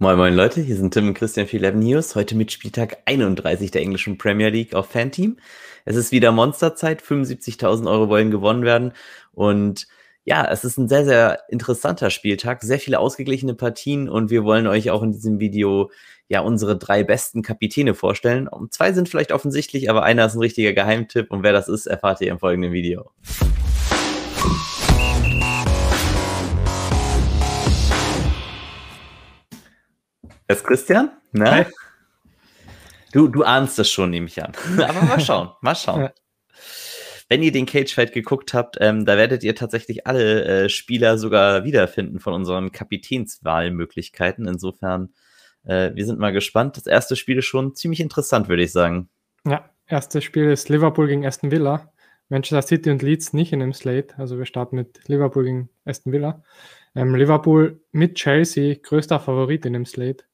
Moin Moin Leute, hier sind Tim und Christian für 11 News. Heute mit Spieltag 31 der englischen Premier League auf Fanteam. Es ist wieder Monsterzeit, 75.000 Euro wollen gewonnen werden und ja, es ist ein sehr, sehr interessanter Spieltag, sehr viele ausgeglichene Partien und wir wollen euch auch in diesem Video ja unsere drei besten Kapitäne vorstellen. Zwei sind vielleicht offensichtlich, aber einer ist ein richtiger Geheimtipp und wer das ist, erfahrt ihr im folgenden Video. Das ist Christian? Na? Hi. Du, du ahnst das schon, nehme ich an. Aber mal schauen, mal schauen. Ja. Wenn ihr den Cage Fight geguckt habt, ähm, da werdet ihr tatsächlich alle äh, Spieler sogar wiederfinden von unseren Kapitänswahlmöglichkeiten. Insofern, äh, wir sind mal gespannt. Das erste Spiel ist schon ziemlich interessant, würde ich sagen. Ja, erstes Spiel ist Liverpool gegen Aston Villa. Manchester City und Leeds nicht in dem Slate. Also wir starten mit Liverpool gegen Aston Villa. Ähm, Liverpool mit Chelsea, größter Favorit in dem Slate.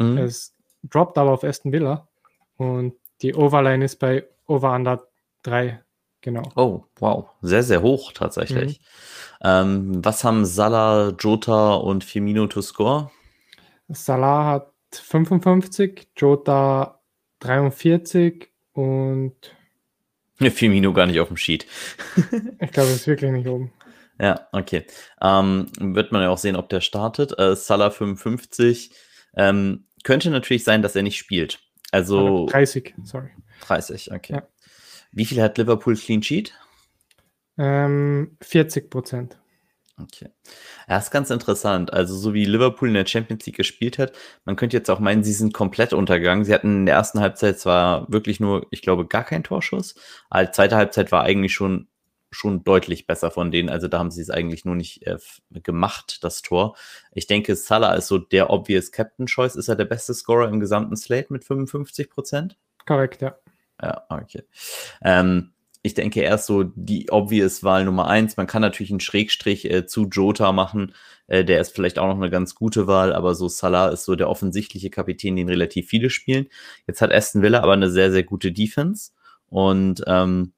Mhm. Es droppt aber auf Aston Villa und die Overline ist bei Over Under 3. Genau. Oh, wow. Sehr, sehr hoch tatsächlich. Mhm. Ähm, was haben Salah, Jota und Firmino to score? Salah hat 55, Jota 43 und. Firmino gar nicht auf dem Sheet. ich glaube, es ist wirklich nicht oben. Ja, okay. Ähm, wird man ja auch sehen, ob der startet. Äh, Salah 55. Ähm, könnte natürlich sein, dass er nicht spielt. Also 30, sorry. 30, okay. Ja. Wie viel hat Liverpool Clean Sheet? Ähm, 40 Prozent. Okay. Ja, ist ganz interessant. Also, so wie Liverpool in der Champions League gespielt hat, man könnte jetzt auch meinen, sie sind komplett untergegangen. Sie hatten in der ersten Halbzeit zwar wirklich nur, ich glaube, gar keinen Torschuss. Aber die zweite Halbzeit war eigentlich schon schon deutlich besser von denen. Also da haben sie es eigentlich nur nicht äh, gemacht, das Tor. Ich denke, Salah ist so der obvious Captain Choice. Ist er der beste Scorer im gesamten Slate mit 55 Prozent? Korrekt, ja. Ja, okay. Ähm, ich denke, er ist so die obvious Wahl Nummer eins. Man kann natürlich einen Schrägstrich äh, zu Jota machen. Äh, der ist vielleicht auch noch eine ganz gute Wahl, aber so Salah ist so der offensichtliche Kapitän, den relativ viele spielen. Jetzt hat Aston Villa aber eine sehr, sehr gute Defense. Und ähm,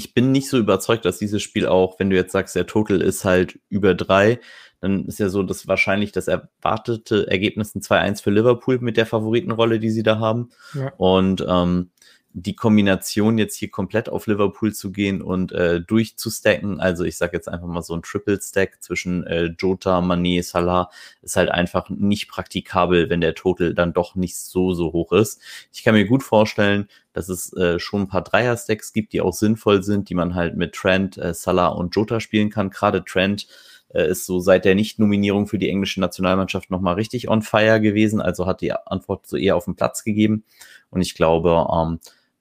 ich bin nicht so überzeugt, dass dieses Spiel auch, wenn du jetzt sagst, der Total ist halt über drei, dann ist ja so, dass wahrscheinlich das erwartete Ergebnis ein 2-1 für Liverpool mit der Favoritenrolle, die sie da haben. Ja. Und ähm, die Kombination jetzt hier komplett auf Liverpool zu gehen und äh, durchzustacken, also ich sage jetzt einfach mal so ein Triple Stack zwischen äh, Jota, Mané, Salah, ist halt einfach nicht praktikabel, wenn der Total dann doch nicht so, so hoch ist. Ich kann mir gut vorstellen, dass es äh, schon ein paar Dreier-Stacks gibt, die auch sinnvoll sind, die man halt mit Trent, äh, Salah und Jota spielen kann. Gerade Trent äh, ist so seit der Nicht-Nominierung für die englische Nationalmannschaft nochmal richtig on fire gewesen, also hat die Antwort so eher auf den Platz gegeben. Und ich glaube, ähm,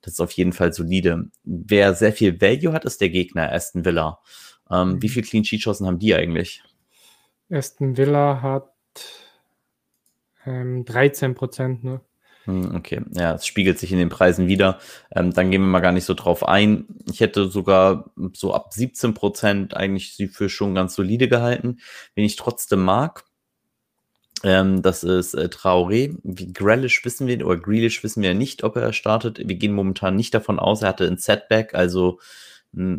das ist auf jeden Fall solide. Wer sehr viel Value hat, ist der Gegner, Aston Villa. Ähm, mhm. Wie viel Clean Sheet Chancen haben die eigentlich? Aston Villa hat ähm, 13 Prozent nur. Hm, okay, ja, es spiegelt sich in den Preisen wieder. Ähm, dann gehen wir mal gar nicht so drauf ein. Ich hätte sogar so ab 17 Prozent eigentlich sie für schon ganz solide gehalten. Wen ich trotzdem mag, ähm, das ist äh, Traoré. Wie Grealish wissen wir, oder Grealish wissen wir nicht, ob er startet. Wir gehen momentan nicht davon aus. Er hatte ein Setback, also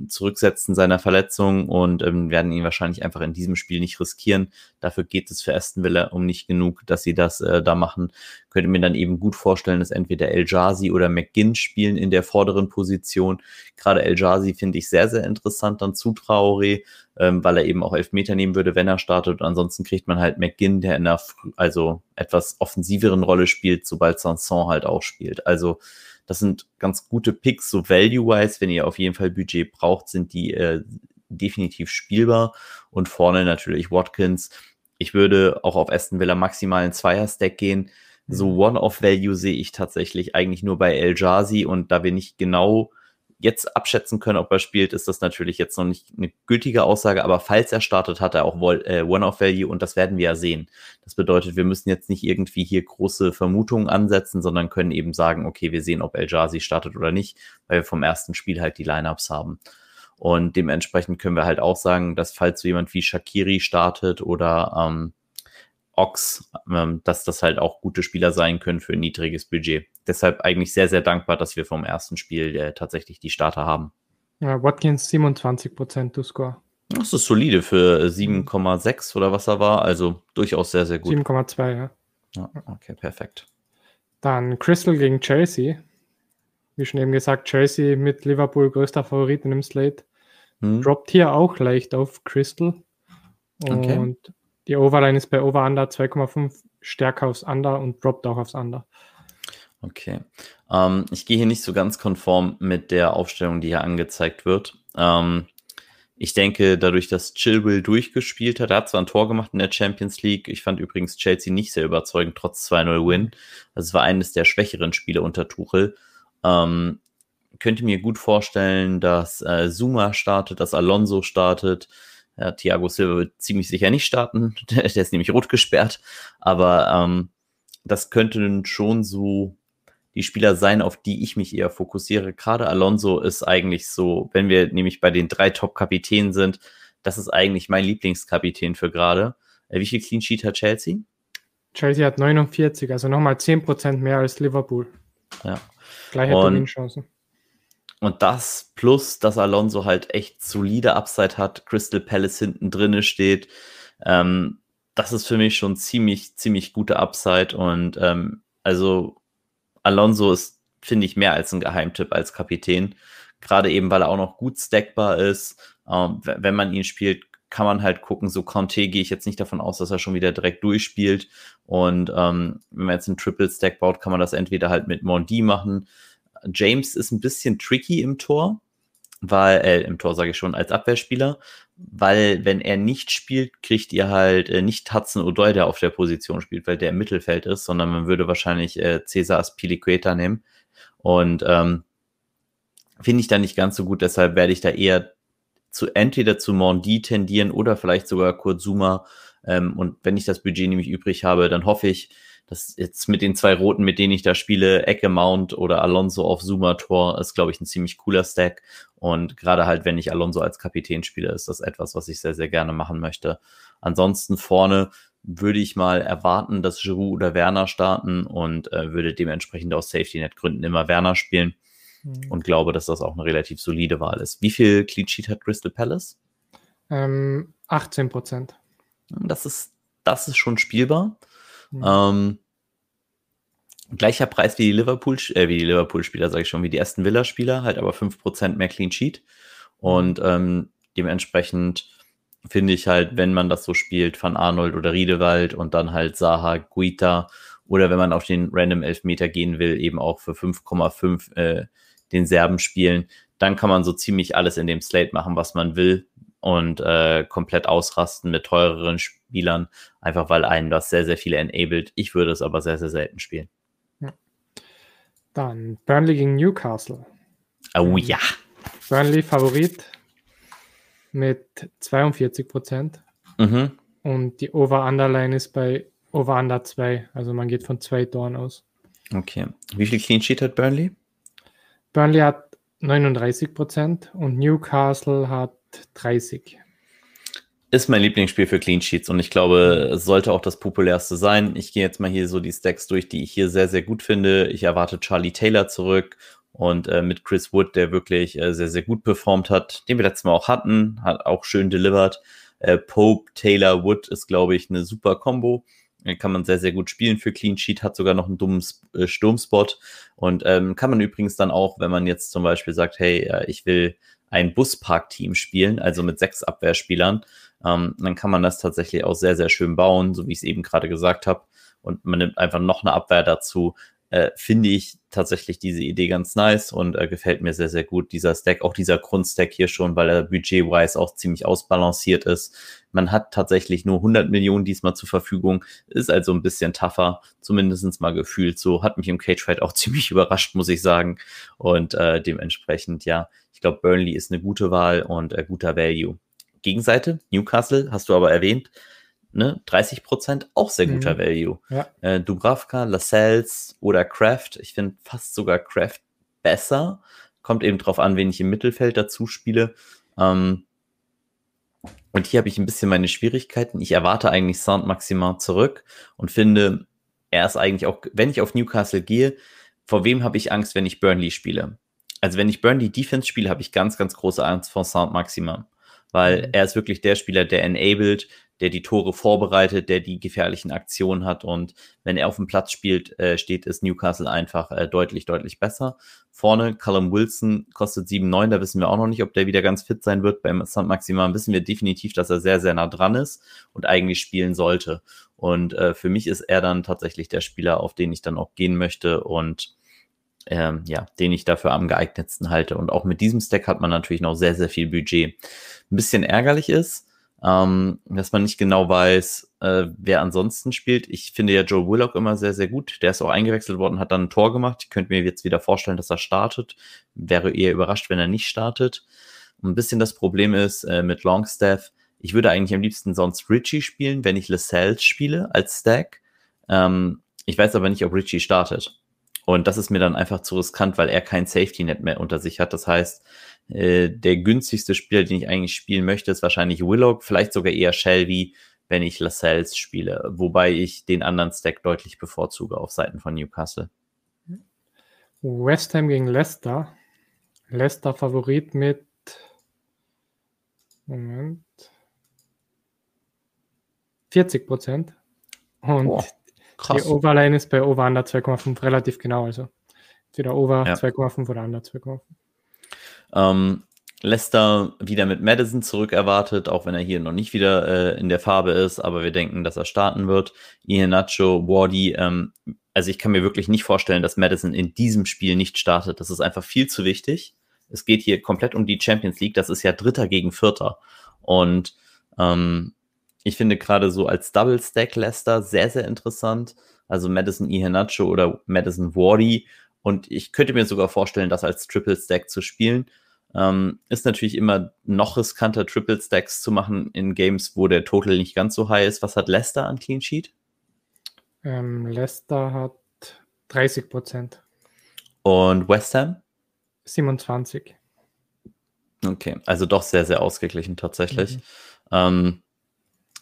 Zurücksetzen seiner Verletzung und ähm, werden ihn wahrscheinlich einfach in diesem Spiel nicht riskieren. Dafür geht es für Aston Villa um nicht genug, dass sie das äh, da machen. Könnte mir dann eben gut vorstellen, dass entweder El Jazi oder McGinn spielen in der vorderen Position. Gerade El Jazi finde ich sehr, sehr interessant dann zu Traoré ähm, weil er eben auch Elfmeter nehmen würde, wenn er startet. Und ansonsten kriegt man halt McGinn, der in einer also etwas offensiveren Rolle spielt, sobald Sanson halt auch spielt. Also das sind ganz gute Picks, so value-wise, wenn ihr auf jeden Fall Budget braucht, sind die äh, definitiv spielbar. Und vorne natürlich Watkins. Ich würde auch auf Aston Villa maximal einen Zweier-Stack gehen. So mhm. One-Off-Value sehe ich tatsächlich eigentlich nur bei El Jazi und da wir nicht genau jetzt abschätzen können, ob er spielt, ist das natürlich jetzt noch nicht eine gültige Aussage, aber falls er startet, hat er auch äh, One-Off-Value und das werden wir ja sehen. Das bedeutet, wir müssen jetzt nicht irgendwie hier große Vermutungen ansetzen, sondern können eben sagen, okay, wir sehen, ob El Jazi startet oder nicht, weil wir vom ersten Spiel halt die Lineups haben. Und dementsprechend können wir halt auch sagen, dass falls so jemand wie Shakiri startet oder ähm, Ox, ähm, dass das halt auch gute Spieler sein können für ein niedriges Budget. Deshalb eigentlich sehr, sehr dankbar, dass wir vom ersten Spiel äh, tatsächlich die Starter haben. Ja, Watkins 27% to score. Das ist solide für 7,6 oder was er war. Also durchaus sehr, sehr gut. 7,2, ja. ja. Okay, perfekt. Dann Crystal gegen Chelsea. Wie schon eben gesagt, Chelsea mit Liverpool größter Favorit in dem Slate. Hm. Droppt hier auch leicht auf Crystal. Und okay. die Overline ist bei Over Under 2,5 stärker aufs Under und droppt auch aufs Under. Okay. Ähm, ich gehe hier nicht so ganz konform mit der Aufstellung, die hier angezeigt wird. Ähm, ich denke, dadurch, dass Chilwell durchgespielt hat, er hat zwar ein Tor gemacht in der Champions League. Ich fand übrigens Chelsea nicht sehr überzeugend, trotz 2-0 Win. Also es war eines der schwächeren Spiele unter Tuchel. Ähm, könnte mir gut vorstellen, dass äh, Zuma startet, dass Alonso startet. Ja, Thiago Silva wird ziemlich sicher nicht starten. der, der ist nämlich rot gesperrt. Aber ähm, das könnten schon so die Spieler sein, auf die ich mich eher fokussiere. Gerade Alonso ist eigentlich so, wenn wir nämlich bei den drei Top-Kapitänen sind, das ist eigentlich mein Lieblingskapitän für gerade. Äh, wie viel Clean Sheet hat Chelsea? Chelsea hat 49, also nochmal 10% mehr als Liverpool. Ja. Gleiche Dominchancen. Und das plus, dass Alonso halt echt solide Upside hat, Crystal Palace hinten drinne steht. Ähm, das ist für mich schon ziemlich, ziemlich gute Upside. Und ähm, also Alonso ist, finde ich, mehr als ein Geheimtipp als Kapitän. Gerade eben, weil er auch noch gut stackbar ist. Ähm, wenn man ihn spielt, kann man halt gucken, so Conte gehe ich jetzt nicht davon aus, dass er schon wieder direkt durchspielt. Und ähm, wenn man jetzt einen Triple Stack baut, kann man das entweder halt mit Mondi machen. James ist ein bisschen tricky im Tor, weil, äh, im Tor sage ich schon, als Abwehrspieler, weil wenn er nicht spielt, kriegt ihr halt äh, nicht Hudson O'Doy, der auf der Position spielt, weil der im Mittelfeld ist, sondern man würde wahrscheinlich äh, Cesar Aspilicueta nehmen. Und ähm, finde ich da nicht ganz so gut, deshalb werde ich da eher zu entweder zu Mondi tendieren oder vielleicht sogar Kurzuma. Ähm, und wenn ich das Budget nämlich übrig habe, dann hoffe ich, dass jetzt mit den zwei Roten, mit denen ich da spiele, Ecke Mount oder Alonso auf Zuma-Tor, ist, glaube ich, ein ziemlich cooler Stack. Und gerade halt, wenn ich Alonso als Kapitän spiele, ist das etwas, was ich sehr, sehr gerne machen möchte. Ansonsten vorne würde ich mal erwarten, dass Giroud oder Werner starten und äh, würde dementsprechend aus Safety-Net-Gründen immer Werner spielen mhm. und glaube, dass das auch eine relativ solide Wahl ist. Wie viel Clean Sheet hat Crystal Palace? Ähm, 18 Prozent. Das ist, das ist schon spielbar. Mhm. Ähm, gleicher Preis wie die Liverpool, äh, wie die Liverpool-Spieler, sage ich schon, wie die Aston Villa-Spieler, halt aber 5% mehr Clean Sheet. Und mhm. ähm, dementsprechend finde ich halt, wenn man das so spielt, Van Arnold oder Riedewald und dann halt Saha, Guita oder wenn man auf den Random Elfmeter gehen will, eben auch für 5,5 äh, den Serben spielen, dann kann man so ziemlich alles in dem Slate machen, was man will und äh, komplett ausrasten mit teureren Spielern, einfach weil einen das sehr, sehr viele enabled. Ich würde es aber sehr, sehr selten spielen. Ja. Dann Burnley gegen Newcastle. Oh ja. Burnley Favorit mit 42 Prozent. Mhm. Und die Over-Underline ist bei Over-Under 2. Also man geht von zwei Toren aus. Okay. Wie viel Clean Sheet hat Burnley? Burnley hat 39 Prozent und Newcastle hat 30. Ist mein Lieblingsspiel für Clean Sheets und ich glaube, es sollte auch das populärste sein. Ich gehe jetzt mal hier so die Stacks durch, die ich hier sehr, sehr gut finde. Ich erwarte Charlie Taylor zurück und äh, mit Chris Wood, der wirklich äh, sehr, sehr gut performt hat, den wir letztes Mal auch hatten, hat auch schön delivered. Äh, Pope, Taylor, Wood ist, glaube ich, eine super Combo. Kann man sehr, sehr gut spielen für Clean Sheet, hat sogar noch einen dummen äh, Sturmspot. Und ähm, kann man übrigens dann auch, wenn man jetzt zum Beispiel sagt, hey, äh, ich will ein Buspark-Team spielen, also mit sechs Abwehrspielern, ähm, dann kann man das tatsächlich auch sehr, sehr schön bauen, so wie ich es eben gerade gesagt habe. Und man nimmt einfach noch eine Abwehr dazu, äh, finde ich tatsächlich diese Idee ganz nice und äh, gefällt mir sehr, sehr gut. Dieser Stack, auch dieser Grundstack hier schon, weil er budget-wise auch ziemlich ausbalanciert ist. Man hat tatsächlich nur 100 Millionen diesmal zur Verfügung, ist also ein bisschen tougher, zumindestens mal gefühlt so. Hat mich im Cage Fight auch ziemlich überrascht, muss ich sagen. Und äh, dementsprechend, ja, ich glaube, Burnley ist eine gute Wahl und äh, guter Value. Gegenseite, Newcastle, hast du aber erwähnt, ne, 30 Prozent, auch sehr guter mhm. Value. Ja. Äh, Dubravka, Lascelles oder Kraft, ich finde fast sogar Kraft besser. Kommt eben drauf an, wen ich im Mittelfeld dazu spiele. Ähm, und hier habe ich ein bisschen meine Schwierigkeiten. Ich erwarte eigentlich Saint Maximin zurück und finde, er ist eigentlich auch, wenn ich auf Newcastle gehe, vor wem habe ich Angst, wenn ich Burnley spiele? Also wenn ich Burnley Defense spiele, habe ich ganz, ganz große Angst vor Saint Maximin. Weil mhm. er ist wirklich der Spieler, der enabled, der die Tore vorbereitet, der die gefährlichen Aktionen hat. Und wenn er auf dem Platz spielt, äh, steht es Newcastle einfach äh, deutlich, deutlich besser. Vorne, Callum Wilson kostet 7,9, da wissen wir auch noch nicht, ob der wieder ganz fit sein wird. Beim St. Maximan wissen wir definitiv, dass er sehr, sehr nah dran ist und eigentlich spielen sollte. Und äh, für mich ist er dann tatsächlich der Spieler, auf den ich dann auch gehen möchte und ähm, ja, den ich dafür am geeignetsten halte. Und auch mit diesem Stack hat man natürlich noch sehr, sehr viel Budget. Ein bisschen ärgerlich ist, ähm, dass man nicht genau weiß, äh, wer ansonsten spielt. Ich finde ja Joe Willock immer sehr, sehr gut. Der ist auch eingewechselt worden, hat dann ein Tor gemacht. Ich könnte mir jetzt wieder vorstellen, dass er startet. Wäre eher überrascht, wenn er nicht startet. Ein bisschen das Problem ist äh, mit Longstaff. Ich würde eigentlich am liebsten sonst Richie spielen, wenn ich Lascelles spiele als Stack. Ähm, ich weiß aber nicht, ob Richie startet. Und das ist mir dann einfach zu riskant, weil er kein Safety-Net mehr unter sich hat. Das heißt, äh, der günstigste Spieler, den ich eigentlich spielen möchte, ist wahrscheinlich Willow, vielleicht sogar eher Shelby, wenn ich Lascelles spiele. Wobei ich den anderen Stack deutlich bevorzuge auf Seiten von Newcastle. West Ham gegen Leicester. Leicester Favorit mit Moment 40 Prozent. Und Boah. Krass. Die Overline ist bei Over Under 2,5 relativ genau. Also entweder Over ja. 2,5 oder Under 2,5. Ähm, Leicester wieder mit Madison zurück erwartet, auch wenn er hier noch nicht wieder äh, in der Farbe ist, aber wir denken, dass er starten wird. Iheanacho, Wardy, ähm, also ich kann mir wirklich nicht vorstellen, dass Madison in diesem Spiel nicht startet. Das ist einfach viel zu wichtig. Es geht hier komplett um die Champions League. Das ist ja Dritter gegen Vierter. Und ähm, ich finde gerade so als Double Stack Leicester sehr, sehr interessant. Also Madison Iheanacho oder Madison Wardy. Und ich könnte mir sogar vorstellen, das als Triple Stack zu spielen. Ähm, ist natürlich immer noch riskanter, Triple Stacks zu machen in Games, wo der Total nicht ganz so high ist. Was hat Leicester an Clean Sheet? Ähm, Leicester hat 30 Prozent. Und West Ham? 27. Okay, also doch sehr, sehr ausgeglichen tatsächlich. Mhm. Ähm,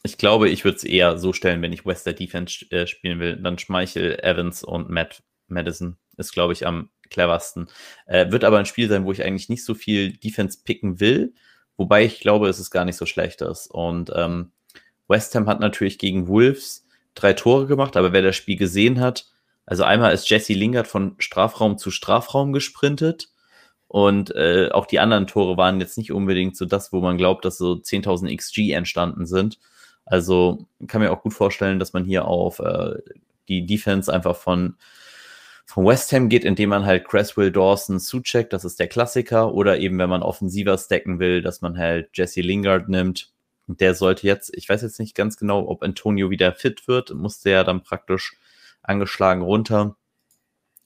ich glaube, ich würde es eher so stellen, wenn ich Wester Defense äh, spielen will. Dann Schmeichel, Evans und Matt Madison ist, glaube ich, am cleversten. Äh, wird aber ein Spiel sein, wo ich eigentlich nicht so viel Defense picken will, wobei ich glaube, es ist gar nicht so schlecht ist. Und ähm, West Ham hat natürlich gegen Wolves drei Tore gemacht, aber wer das Spiel gesehen hat, also einmal ist Jesse Lingard von Strafraum zu Strafraum gesprintet und äh, auch die anderen Tore waren jetzt nicht unbedingt so das, wo man glaubt, dass so 10.000 XG entstanden sind. Also kann mir auch gut vorstellen, dass man hier auf äh, die Defense einfach von, von West Ham geht, indem man halt Cresswell, Dawson, Suchek, das ist der Klassiker, oder eben, wenn man offensiver stacken will, dass man halt Jesse Lingard nimmt. Der sollte jetzt, ich weiß jetzt nicht ganz genau, ob Antonio wieder fit wird, musste ja dann praktisch angeschlagen runter.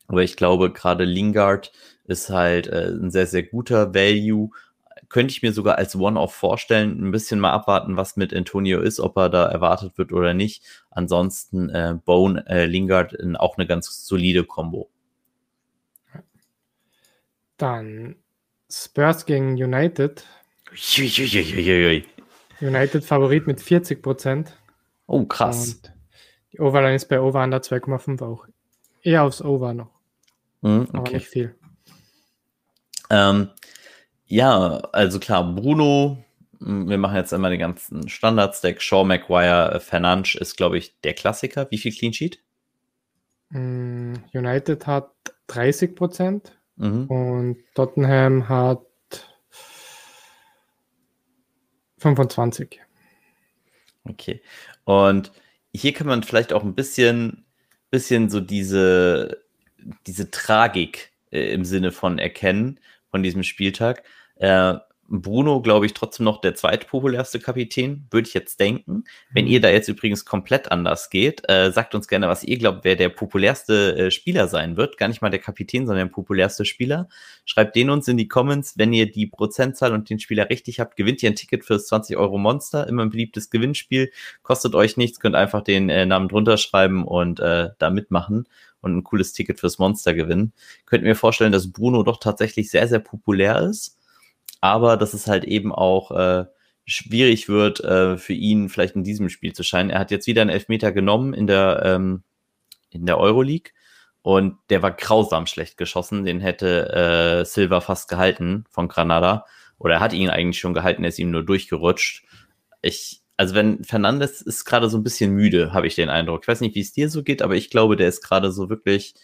Aber ich glaube, gerade Lingard ist halt äh, ein sehr, sehr guter Value könnte ich mir sogar als One-Off vorstellen. Ein bisschen mal abwarten, was mit Antonio ist, ob er da erwartet wird oder nicht. Ansonsten äh, Bone, äh, Lingard in auch eine ganz solide Kombo. Dann Spurs gegen United. Uiuiuiui. United Favorit mit 40 Prozent. Oh, krass. Und die Overline ist bei Over Under 2,5 auch. Eher aufs Over noch. Mm, okay. Aber nicht viel. Ähm, ja, also klar, Bruno, wir machen jetzt einmal den ganzen Standard-Stack. Shaw, Maguire, äh, Fernandes ist, glaube ich, der Klassiker. Wie viel Clean Sheet? Hm, United hat 30 Prozent mhm. und Tottenham hat 25. Okay. Und hier kann man vielleicht auch ein bisschen, bisschen so diese, diese Tragik äh, im Sinne von erkennen, von diesem Spieltag. Äh, Bruno, glaube ich, trotzdem noch der zweitpopulärste Kapitän, würde ich jetzt denken. Wenn mhm. ihr da jetzt übrigens komplett anders geht, äh, sagt uns gerne, was ihr glaubt, wer der populärste äh, Spieler sein wird. Gar nicht mal der Kapitän, sondern der populärste Spieler. Schreibt den uns in die Comments. Wenn ihr die Prozentzahl und den Spieler richtig habt, gewinnt ihr ein Ticket fürs 20 Euro Monster. Immer ein beliebtes Gewinnspiel. Kostet euch nichts, könnt einfach den äh, Namen drunter schreiben und äh, da mitmachen und ein cooles Ticket fürs Monster gewinnen. Könnt mir vorstellen, dass Bruno doch tatsächlich sehr, sehr populär ist aber dass es halt eben auch äh, schwierig wird äh, für ihn vielleicht in diesem Spiel zu scheinen. Er hat jetzt wieder einen Elfmeter genommen in der, ähm, in der Euroleague und der war grausam schlecht geschossen. Den hätte äh, Silva fast gehalten von Granada. oder er hat ihn eigentlich schon gehalten, er ist ihm nur durchgerutscht. Ich, also wenn Fernandes ist gerade so ein bisschen müde, habe ich den Eindruck. Ich weiß nicht, wie es dir so geht, aber ich glaube, der ist gerade so wirklich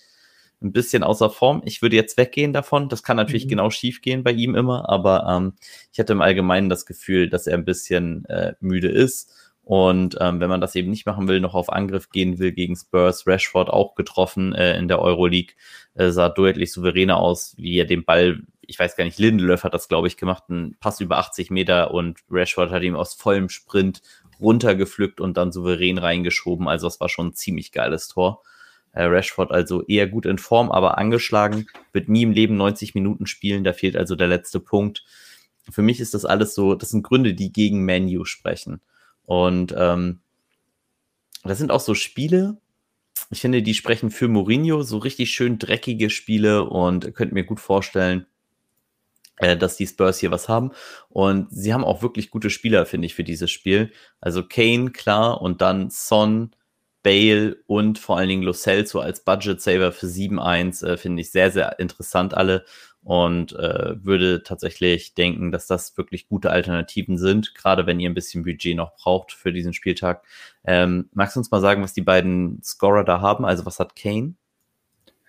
ein bisschen außer Form. Ich würde jetzt weggehen davon. Das kann natürlich mhm. genau schief gehen bei ihm immer, aber ähm, ich hatte im Allgemeinen das Gefühl, dass er ein bisschen äh, müde ist. Und ähm, wenn man das eben nicht machen will, noch auf Angriff gehen will gegen Spurs, Rashford auch getroffen äh, in der Euroleague, äh, sah deutlich souveräner aus, wie er den Ball, ich weiß gar nicht, Lindelöf hat das, glaube ich, gemacht, ein Pass über 80 Meter und Rashford hat ihm aus vollem Sprint runtergepflückt und dann souverän reingeschoben. Also das war schon ein ziemlich geiles Tor. Äh, Rashford also eher gut in Form, aber angeschlagen, wird nie im Leben 90 Minuten spielen, da fehlt also der letzte Punkt. Für mich ist das alles so, das sind Gründe, die gegen Menu sprechen. Und ähm, das sind auch so Spiele, ich finde, die sprechen für Mourinho, so richtig schön dreckige Spiele und könnt mir gut vorstellen, äh, dass die Spurs hier was haben. Und sie haben auch wirklich gute Spieler, finde ich, für dieses Spiel. Also Kane, klar, und dann Son, Bale und vor allen Dingen Lo Celso als Budget Saver für 7-1 äh, finde ich sehr, sehr interessant alle und äh, würde tatsächlich denken, dass das wirklich gute Alternativen sind, gerade wenn ihr ein bisschen Budget noch braucht für diesen Spieltag. Ähm, magst du uns mal sagen, was die beiden Scorer da haben? Also was hat Kane?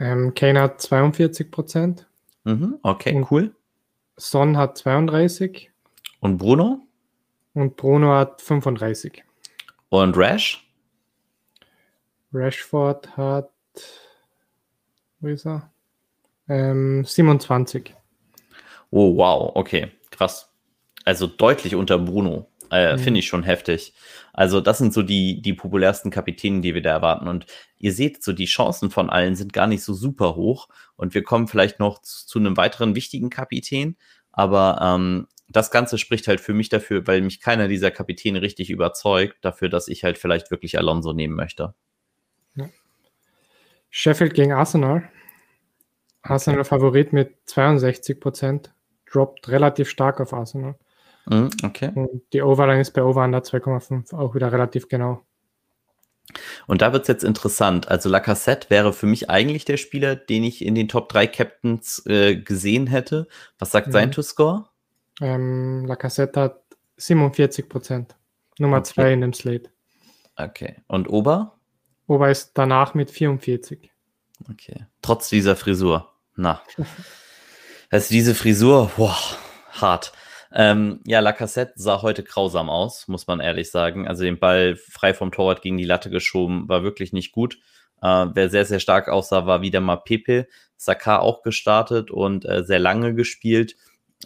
Ähm, Kane hat 42 Prozent. Mhm, okay, und cool. Son hat 32. Und Bruno? Und Bruno hat 35. Und Rash? Rashford hat, wo ist er? Ähm, 27. Oh, wow, okay, krass. Also deutlich unter Bruno. Äh, mhm. Finde ich schon heftig. Also, das sind so die, die populärsten Kapitäne, die wir da erwarten. Und ihr seht, so die Chancen von allen sind gar nicht so super hoch. Und wir kommen vielleicht noch zu, zu einem weiteren wichtigen Kapitän. Aber ähm, das Ganze spricht halt für mich dafür, weil mich keiner dieser Kapitäne richtig überzeugt, dafür, dass ich halt vielleicht wirklich Alonso nehmen möchte. Sheffield gegen Arsenal. Arsenal okay. Favorit mit 62 Prozent. Droppt relativ stark auf Arsenal. Mm, okay. Und die Overline ist bei Over under 2,5 auch wieder relativ genau. Und da wird es jetzt interessant. Also Lacassette wäre für mich eigentlich der Spieler, den ich in den Top 3 Captains äh, gesehen hätte. Was sagt mhm. sein To-Score? Ähm, Lacassette hat 47 Prozent. Nummer 2 okay. in dem Slate. Okay. Und Ober? Wobei es danach mit 44. Okay. Trotz dieser Frisur. Na. Also diese Frisur, boah, hart. Ähm, ja, Lacassette sah heute grausam aus, muss man ehrlich sagen. Also den Ball frei vom Torwart gegen die Latte geschoben, war wirklich nicht gut. Äh, wer sehr, sehr stark aussah, war wieder mal Pepe. Saka auch gestartet und äh, sehr lange gespielt.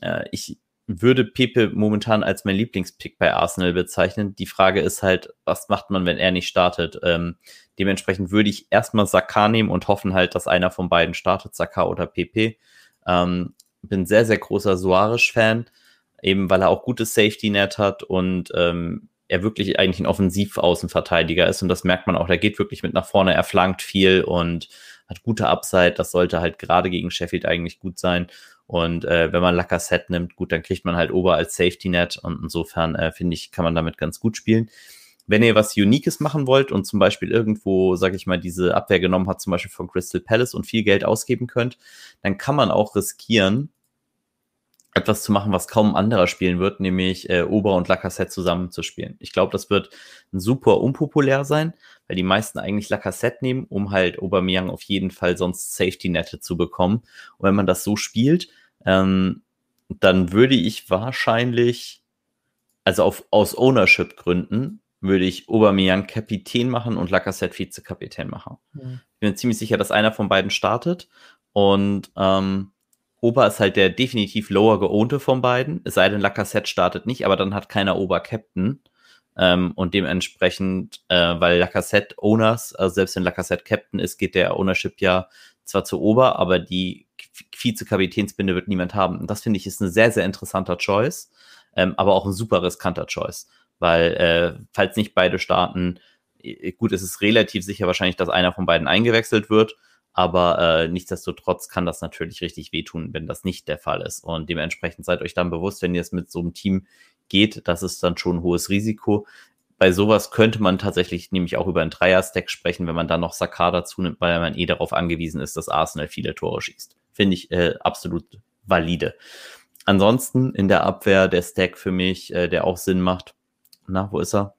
Äh, ich würde Pepe momentan als mein Lieblingspick bei Arsenal bezeichnen. Die Frage ist halt, was macht man, wenn er nicht startet? Ähm, dementsprechend würde ich erstmal Saka nehmen und hoffen halt, dass einer von beiden startet, Saka oder Pepe. Ähm, bin sehr, sehr großer Suarez-Fan, eben weil er auch gutes Safety-Net hat und ähm, er wirklich eigentlich ein Offensiv-Außenverteidiger ist und das merkt man auch, der geht wirklich mit nach vorne, er flankt viel und hat gute Upside, das sollte halt gerade gegen Sheffield eigentlich gut sein und äh, wenn man Lacassette nimmt, gut, dann kriegt man halt Ober als Safety Net und insofern äh, finde ich, kann man damit ganz gut spielen. Wenn ihr was Uniques machen wollt und zum Beispiel irgendwo, sage ich mal, diese Abwehr genommen hat, zum Beispiel von Crystal Palace und viel Geld ausgeben könnt, dann kann man auch riskieren, etwas zu machen, was kaum ein anderer spielen wird, nämlich äh, Ober und Lacassette zusammen zu spielen. Ich glaube, das wird super unpopulär sein, weil die meisten eigentlich Lacassette nehmen, um halt Aubameyang auf jeden Fall sonst Safety-Nette zu bekommen. Und wenn man das so spielt, ähm, dann würde ich wahrscheinlich, also auf, aus Ownership-Gründen, würde ich Aubameyang Kapitän machen und Lacassette Vizekapitän machen. Mhm. Ich bin ziemlich sicher, dass einer von beiden startet und ähm, Ober ist halt der definitiv lower geownte von beiden, es sei denn, Lacassette startet nicht, aber dann hat keiner Ober-Captain. Ähm, und dementsprechend, äh, weil Lacassette Owners, also selbst wenn Lacassette Captain ist, geht der Ownership ja zwar zu Ober, aber die Vize-Kapitänsbinde wird niemand haben. Und das finde ich ist ein sehr, sehr interessanter Choice, ähm, aber auch ein super riskanter Choice, weil äh, falls nicht beide starten, äh, gut, es ist relativ sicher wahrscheinlich, dass einer von beiden eingewechselt wird aber äh, nichtsdestotrotz kann das natürlich richtig wehtun, wenn das nicht der Fall ist. Und dementsprechend seid euch dann bewusst, wenn ihr es mit so einem Team geht, das ist dann schon ein hohes Risiko. Bei sowas könnte man tatsächlich nämlich auch über einen Dreier-Stack sprechen, wenn man dann noch Sakar dazu nimmt, weil man eh darauf angewiesen ist, dass Arsenal viele Tore schießt. Finde ich äh, absolut valide. ansonsten in der Abwehr der Stack für mich, äh, der auch Sinn macht. Na, wo ist er?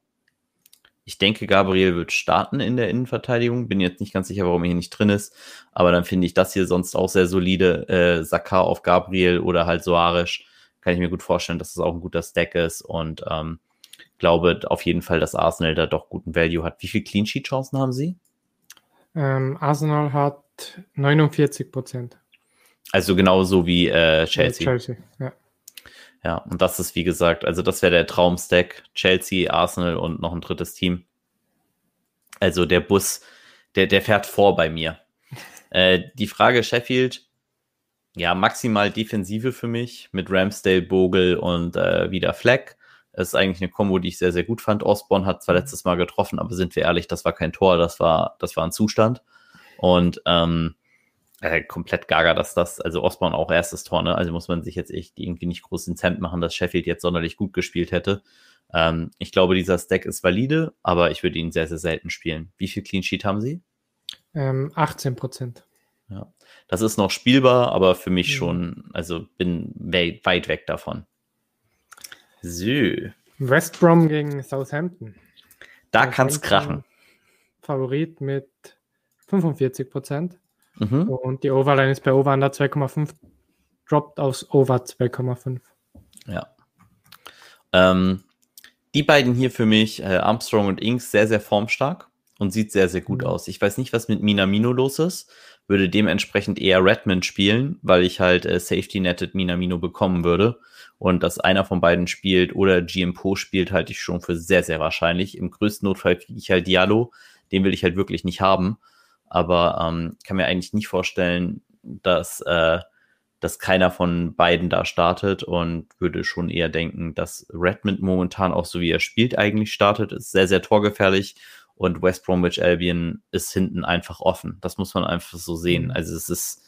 Ich denke, Gabriel wird starten in der Innenverteidigung. Bin jetzt nicht ganz sicher, warum er hier nicht drin ist. Aber dann finde ich das hier sonst auch sehr solide. Äh, Saka auf Gabriel oder halt Soares. Kann ich mir gut vorstellen, dass das auch ein guter Stack ist. Und ähm, glaube auf jeden Fall, dass Arsenal da doch guten Value hat. Wie viele Clean Sheet Chancen haben sie? Ähm, Arsenal hat 49 Prozent. Also genauso wie äh, Chelsea. Chelsea, ja. Ja, und das ist wie gesagt, also das wäre der Traumstack. Chelsea, Arsenal und noch ein drittes Team. Also der Bus, der, der fährt vor bei mir. äh, die Frage Sheffield, ja, maximal Defensive für mich mit Ramsdale, Bogle und äh, wieder Fleck. Das ist eigentlich eine Kombo, die ich sehr, sehr gut fand. Osborne hat zwar letztes Mal getroffen, aber sind wir ehrlich, das war kein Tor, das war, das war ein Zustand. Und ähm, äh, komplett gaga, dass das, also Osborne auch erstes Tor, ne? Also muss man sich jetzt echt irgendwie nicht groß ins Hemd machen, dass Sheffield jetzt sonderlich gut gespielt hätte. Ähm, ich glaube, dieser Stack ist valide, aber ich würde ihn sehr, sehr selten spielen. Wie viel Clean Sheet haben Sie? Ähm, 18 Prozent. Ja, das ist noch spielbar, aber für mich mhm. schon, also bin weit weg davon. So. West Brom gegen Southampton. Da kann es krachen. Favorit mit 45 Prozent. Mhm. Und die Overline ist bei Over Under 2,5, droppt aus Over 2,5. Ja. Ähm, die beiden hier für mich, äh, Armstrong und Inks, sehr, sehr formstark und sieht sehr, sehr gut mhm. aus. Ich weiß nicht, was mit Minamino los ist. Würde dementsprechend eher Redmond spielen, weil ich halt äh, Safety Netted Minamino bekommen würde. Und dass einer von beiden spielt oder GMPO spielt, halte ich schon für sehr, sehr wahrscheinlich. Im größten Notfall kriege ich halt Diallo. Den will ich halt wirklich nicht haben aber ähm, kann mir eigentlich nicht vorstellen, dass, äh, dass keiner von beiden da startet und würde schon eher denken, dass Redmond momentan auch so wie er spielt eigentlich startet, ist sehr, sehr torgefährlich und West Bromwich Albion ist hinten einfach offen. Das muss man einfach so sehen. Mhm. Also es ist,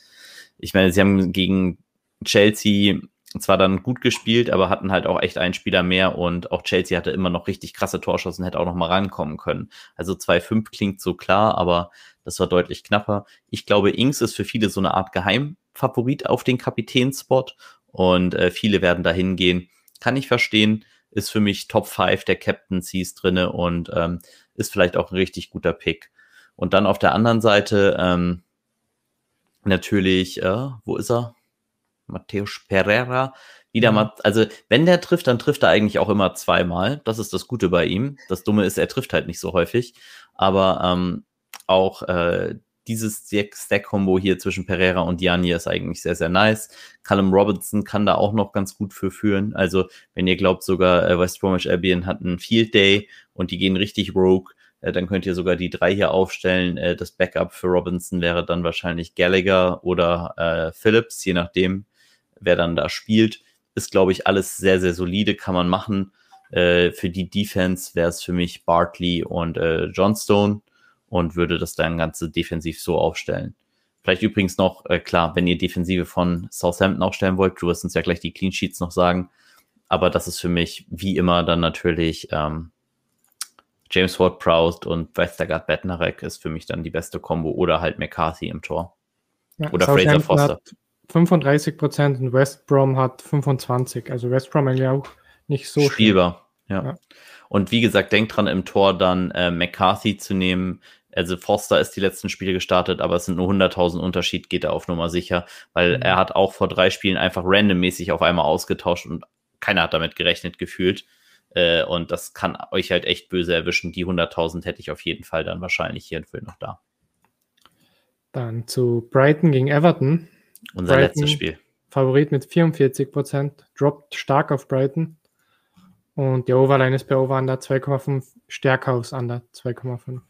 ich meine, sie haben gegen Chelsea zwar dann gut gespielt, aber hatten halt auch echt einen Spieler mehr und auch Chelsea hatte immer noch richtig krasse Torschossen, hätte auch noch mal rankommen können. Also 2-5 klingt so klar, aber das war deutlich knapper. Ich glaube, Ings ist für viele so eine Art Geheimfavorit auf den Kapitänspot und äh, viele werden da hingehen. Kann ich verstehen, ist für mich Top 5 der Captaincies drinne und ähm, ist vielleicht auch ein richtig guter Pick. Und dann auf der anderen Seite ähm, natürlich, äh, wo ist er? Matthäus Pereira. Wieder mhm. mal, also wenn der trifft, dann trifft er eigentlich auch immer zweimal. Das ist das Gute bei ihm. Das Dumme ist, er trifft halt nicht so häufig. Aber ähm, auch äh, dieses Stack-Kombo hier zwischen Pereira und Jani ist eigentlich sehr, sehr nice. Callum Robinson kann da auch noch ganz gut für führen. Also, wenn ihr glaubt, sogar äh, West Bromwich Albion hat einen Field Day und die gehen richtig rogue, äh, dann könnt ihr sogar die drei hier aufstellen. Äh, das Backup für Robinson wäre dann wahrscheinlich Gallagher oder äh, Phillips, je nachdem, wer dann da spielt. Ist, glaube ich, alles sehr, sehr solide, kann man machen. Äh, für die Defense wäre es für mich Bartley und äh, Johnstone und würde das dann ganze defensiv so aufstellen. Vielleicht übrigens noch, äh, klar, wenn ihr Defensive von Southampton aufstellen wollt, du wirst uns ja gleich die Clean Sheets noch sagen, aber das ist für mich wie immer dann natürlich ähm, James Ward Proust und Westergaard Bettnarek ist für mich dann die beste Combo oder halt McCarthy im Tor. Ja, oder Fraser Foster. 35 Prozent und West Brom hat 25. Also West Brom eigentlich auch nicht so spielbar. Ja. ja. Und wie gesagt, denkt dran, im Tor dann äh, McCarthy zu nehmen. Also Foster ist die letzten Spiele gestartet, aber es sind nur 100.000 Unterschied, geht er auf Nummer sicher, weil mhm. er hat auch vor drei Spielen einfach randommäßig auf einmal ausgetauscht und keiner hat damit gerechnet gefühlt. Äh, und das kann euch halt echt böse erwischen. Die 100.000 hätte ich auf jeden Fall dann wahrscheinlich hierfür noch da. Dann zu Brighton gegen Everton. Unser Brighton, letztes Spiel. Favorit mit 44 Prozent, droppt stark auf Brighton. Und der Overline ist bei Over Under 2,5, stärker aus Under 2,5.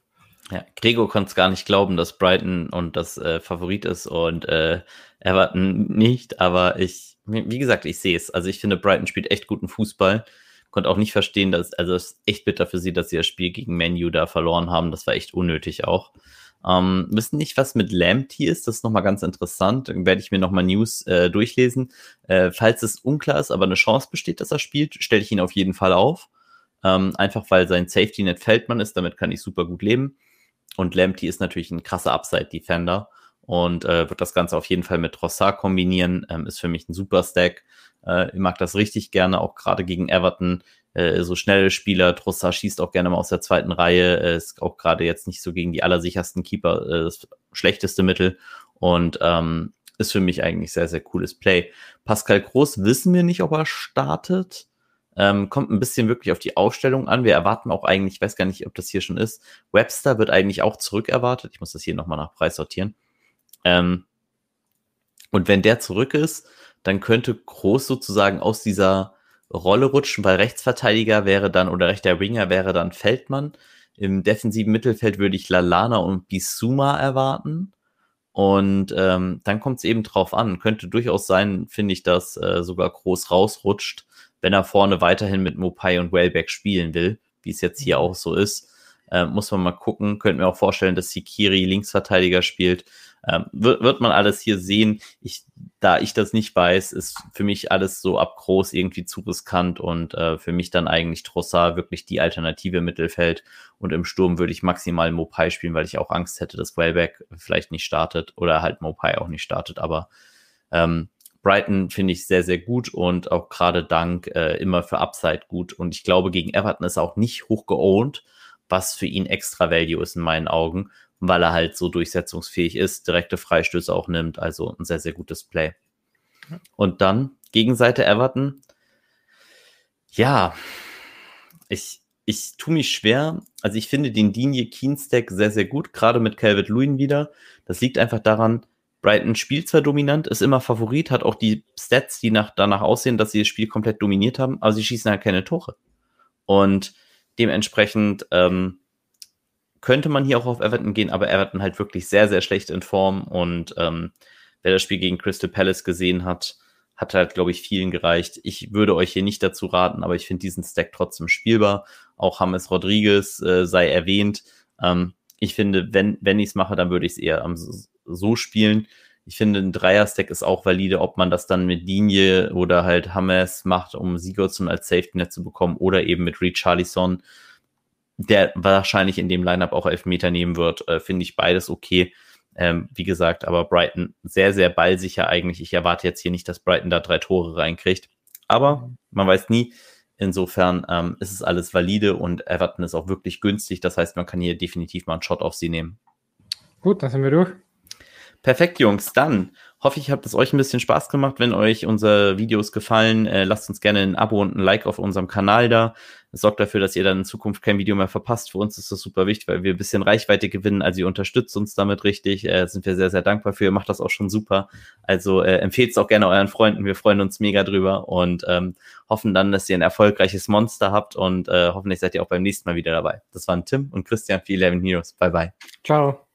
Ja, Gregor konnte es gar nicht glauben, dass Brighton und das äh, Favorit ist und äh, Everton nicht, aber ich, wie gesagt, ich sehe es. Also ich finde, Brighton spielt echt guten Fußball. Konnte auch nicht verstehen, dass, also es ist echt bitter für sie, dass sie das Spiel gegen Menu da verloren haben. Das war echt unnötig auch. Ähm, wissen nicht, was mit Lamptey ist. Das ist nochmal ganz interessant. Werde ich mir nochmal News äh, durchlesen. Äh, falls es unklar ist, aber eine Chance besteht, dass er spielt, stelle ich ihn auf jeden Fall auf. Ähm, einfach weil sein Safety Net Feldmann ist. Damit kann ich super gut leben. Und Lamptey ist natürlich ein krasser Upside-Defender. und äh, wird das Ganze auf jeden Fall mit Trossard kombinieren. Ähm, ist für mich ein super Stack. Äh, ich mag das richtig gerne, auch gerade gegen Everton. Äh, so schnelle Spieler. Trossard schießt auch gerne mal aus der zweiten Reihe. Äh, ist auch gerade jetzt nicht so gegen die allersichersten Keeper äh, das schlechteste Mittel. Und ähm, ist für mich eigentlich sehr, sehr cooles Play. Pascal Groß wissen wir nicht, ob er startet. Ähm, kommt ein bisschen wirklich auf die Aufstellung an. Wir erwarten auch eigentlich, ich weiß gar nicht, ob das hier schon ist. Webster wird eigentlich auch zurückerwartet. Ich muss das hier nochmal nach Preis sortieren. Ähm, und wenn der zurück ist, dann könnte Groß sozusagen aus dieser Rolle rutschen, weil Rechtsverteidiger wäre dann oder rechter Winger wäre dann Feldmann. Im defensiven Mittelfeld würde ich Lalana und Bisuma erwarten. Und ähm, dann kommt es eben drauf an. Könnte durchaus sein, finde ich, dass äh, sogar Groß rausrutscht, wenn er vorne weiterhin mit Mopai und Wellbeck spielen will, wie es jetzt hier auch so ist. Äh, muss man mal gucken. Könnte mir auch vorstellen, dass Sikiri Linksverteidiger spielt. Ähm, wird, wird man alles hier sehen. Ich, da ich das nicht weiß, ist für mich alles so ab groß irgendwie zu riskant und äh, für mich dann eigentlich Trossard wirklich die alternative Mittelfeld. Und im Sturm würde ich maximal Mopai spielen, weil ich auch Angst hätte, dass Wellback vielleicht nicht startet oder halt Mopai auch nicht startet. Aber ähm, Brighton finde ich sehr, sehr gut und auch gerade dank äh, immer für Upside gut. Und ich glaube, gegen Everton ist auch nicht hoch geowned, was für ihn extra Value ist in meinen Augen weil er halt so durchsetzungsfähig ist, direkte Freistöße auch nimmt. Also ein sehr, sehr gutes Play. Und dann Gegenseite Everton. Ja, ich, ich tue mich schwer. Also ich finde den Dinie Keen Stack sehr, sehr gut, gerade mit Calvert Lewin wieder. Das liegt einfach daran, Brighton spielt zwar dominant, ist immer Favorit, hat auch die Stats, die nach, danach aussehen, dass sie das Spiel komplett dominiert haben, aber sie schießen halt keine Tore. Und dementsprechend ähm, könnte man hier auch auf Everton gehen, aber Everton halt wirklich sehr, sehr schlecht in Form und ähm, wer das Spiel gegen Crystal Palace gesehen hat, hat halt, glaube ich, vielen gereicht. Ich würde euch hier nicht dazu raten, aber ich finde diesen Stack trotzdem spielbar. Auch James Rodriguez äh, sei erwähnt. Ähm, ich finde, wenn, wenn ich es mache, dann würde ich es eher ähm, so spielen. Ich finde, ein Dreier-Stack ist auch valide, ob man das dann mit Linie oder halt Hammers macht, um Sigurdsson als Safety-Net zu bekommen oder eben mit Richarlison der wahrscheinlich in dem Lineup auch Elfmeter nehmen wird, äh, finde ich beides okay. Ähm, wie gesagt, aber Brighton sehr, sehr ballsicher eigentlich. Ich erwarte jetzt hier nicht, dass Brighton da drei Tore reinkriegt. Aber man weiß nie. Insofern ähm, ist es alles valide und Everton ist auch wirklich günstig. Das heißt, man kann hier definitiv mal einen Shot auf sie nehmen. Gut, dann sind wir durch. Perfekt, Jungs. Dann hoffe ich, habt es euch ein bisschen Spaß gemacht. Wenn euch unsere Videos gefallen, äh, lasst uns gerne ein Abo und ein Like auf unserem Kanal da. Das sorgt dafür, dass ihr dann in Zukunft kein Video mehr verpasst. Für uns ist das super wichtig, weil wir ein bisschen Reichweite gewinnen. Also ihr unterstützt uns damit richtig. Äh, sind wir sehr, sehr dankbar für. Ihr macht das auch schon super. Also äh, empfehlt es auch gerne euren Freunden. Wir freuen uns mega drüber und ähm, hoffen dann, dass ihr ein erfolgreiches Monster habt und äh, hoffentlich seid ihr auch beim nächsten Mal wieder dabei. Das waren Tim und Christian für 11 Heroes. Bye, bye. Ciao.